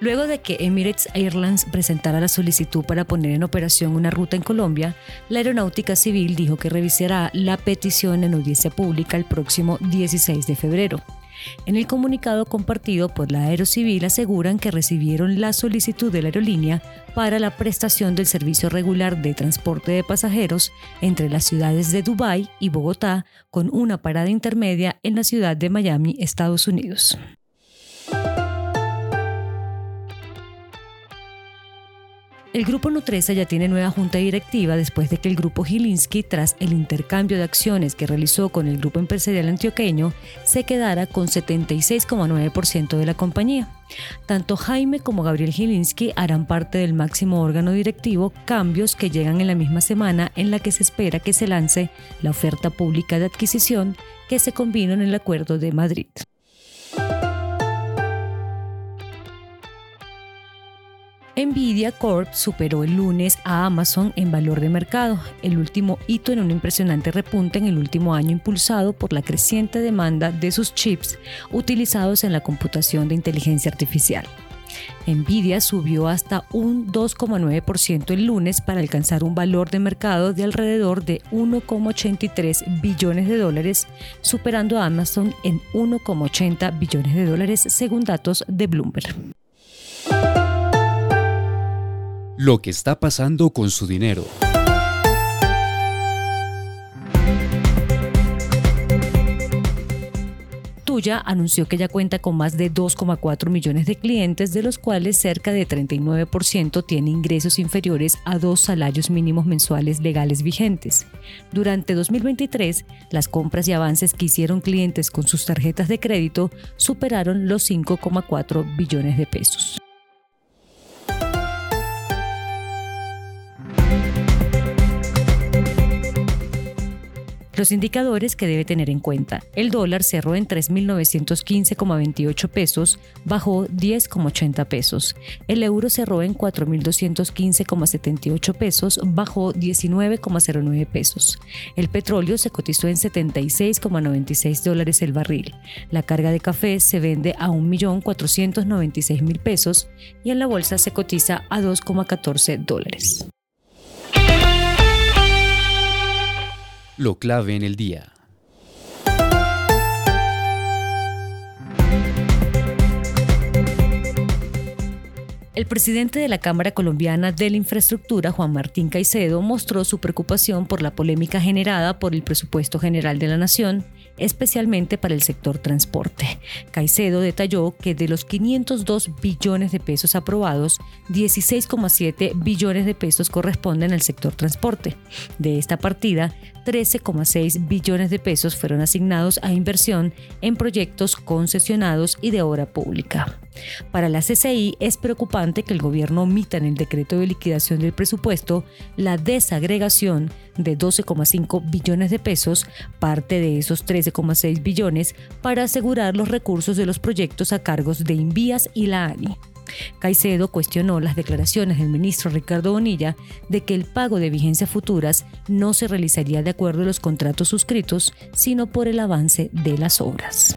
Luego de que Emirates Airlines presentara la solicitud para poner en operación una ruta en Colombia, la Aeronáutica Civil dijo que revisará la petición en audiencia pública el próximo 16 de febrero. En el comunicado compartido por la Aerocivil aseguran que recibieron la solicitud de la aerolínea para la prestación del servicio regular de transporte de pasajeros entre las ciudades de Dubái y Bogotá, con una parada intermedia en la ciudad de Miami, Estados Unidos. El grupo Nutresa ya tiene nueva junta directiva después de que el grupo Gilinski, tras el intercambio de acciones que realizó con el grupo empresarial antioqueño, se quedara con 76,9% de la compañía. Tanto Jaime como Gabriel Gilinski harán parte del máximo órgano directivo, cambios que llegan en la misma semana en la que se espera que se lance la oferta pública de adquisición que se combinó en el Acuerdo de Madrid. Nvidia Corp superó el lunes a Amazon en valor de mercado, el último hito en un impresionante repunte en el último año impulsado por la creciente demanda de sus chips utilizados en la computación de inteligencia artificial. Nvidia subió hasta un 2,9% el lunes para alcanzar un valor de mercado de alrededor de 1,83 billones de dólares, superando a Amazon en 1,80 billones de dólares según datos de Bloomberg. Lo que está pasando con su dinero. Tuya anunció que ya cuenta con más de 2,4 millones de clientes, de los cuales cerca de 39% tiene ingresos inferiores a dos salarios mínimos mensuales legales vigentes. Durante 2023, las compras y avances que hicieron clientes con sus tarjetas de crédito superaron los 5,4 billones de pesos. Los indicadores que debe tener en cuenta. El dólar cerró en 3.915,28 pesos, bajó 10,80 pesos. El euro cerró en 4.215,78 pesos, bajó 19,09 pesos. El petróleo se cotizó en 76,96 dólares el barril. La carga de café se vende a 1.496.000 pesos y en la bolsa se cotiza a 2,14 dólares. Lo clave en el día. El presidente de la Cámara Colombiana de la Infraestructura, Juan Martín Caicedo, mostró su preocupación por la polémica generada por el presupuesto general de la Nación, especialmente para el sector transporte. Caicedo detalló que de los 502 billones de pesos aprobados, 16,7 billones de pesos corresponden al sector transporte. De esta partida, 13,6 billones de pesos fueron asignados a inversión en proyectos concesionados y de obra pública. Para la CCI es preocupante que el gobierno omita en el decreto de liquidación del presupuesto la desagregación de 12,5 billones de pesos, parte de esos 13,6 billones, para asegurar los recursos de los proyectos a cargos de Invías y la ANI. Caicedo cuestionó las declaraciones del ministro Ricardo Bonilla de que el pago de vigencias futuras no se realizaría de acuerdo a los contratos suscritos, sino por el avance de las obras.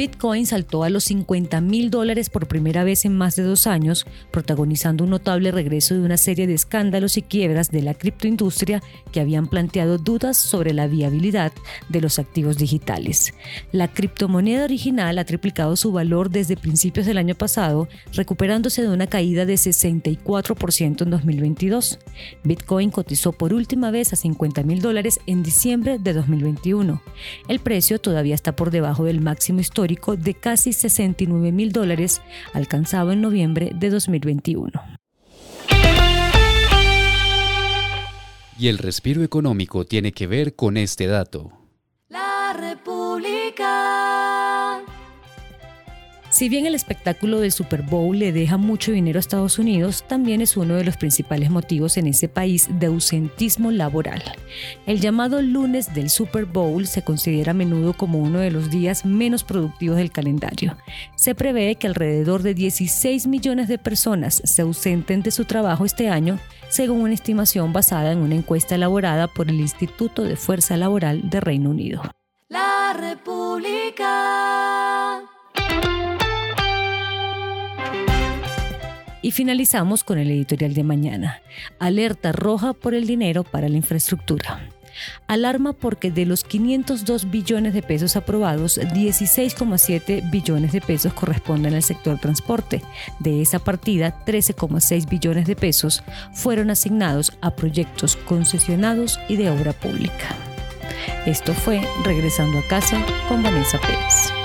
Bitcoin saltó a los 50 mil dólares por primera vez en más de dos años, protagonizando un notable regreso de una serie de escándalos y quiebras de la criptoindustria que habían planteado dudas sobre la viabilidad de los activos digitales. La criptomoneda original ha triplicado su valor desde principios del año pasado, recuperándose de una caída de 64% en 2022. Bitcoin cotizó por última vez a 50 mil dólares en diciembre de 2021. El precio todavía está por debajo del máximo histórico de casi 69 mil dólares alcanzado en noviembre de 2021. Y el respiro económico tiene que ver con este dato. Si bien el espectáculo del Super Bowl le deja mucho dinero a Estados Unidos, también es uno de los principales motivos en ese país de ausentismo laboral. El llamado lunes del Super Bowl se considera a menudo como uno de los días menos productivos del calendario. Se prevé que alrededor de 16 millones de personas se ausenten de su trabajo este año, según una estimación basada en una encuesta elaborada por el Instituto de Fuerza Laboral de Reino Unido. La República. Y finalizamos con el editorial de mañana. Alerta roja por el dinero para la infraestructura. Alarma porque de los 502 billones de pesos aprobados, 16,7 billones de pesos corresponden al sector transporte. De esa partida, 13,6 billones de pesos fueron asignados a proyectos concesionados y de obra pública. Esto fue Regresando a casa con Vanessa Pérez.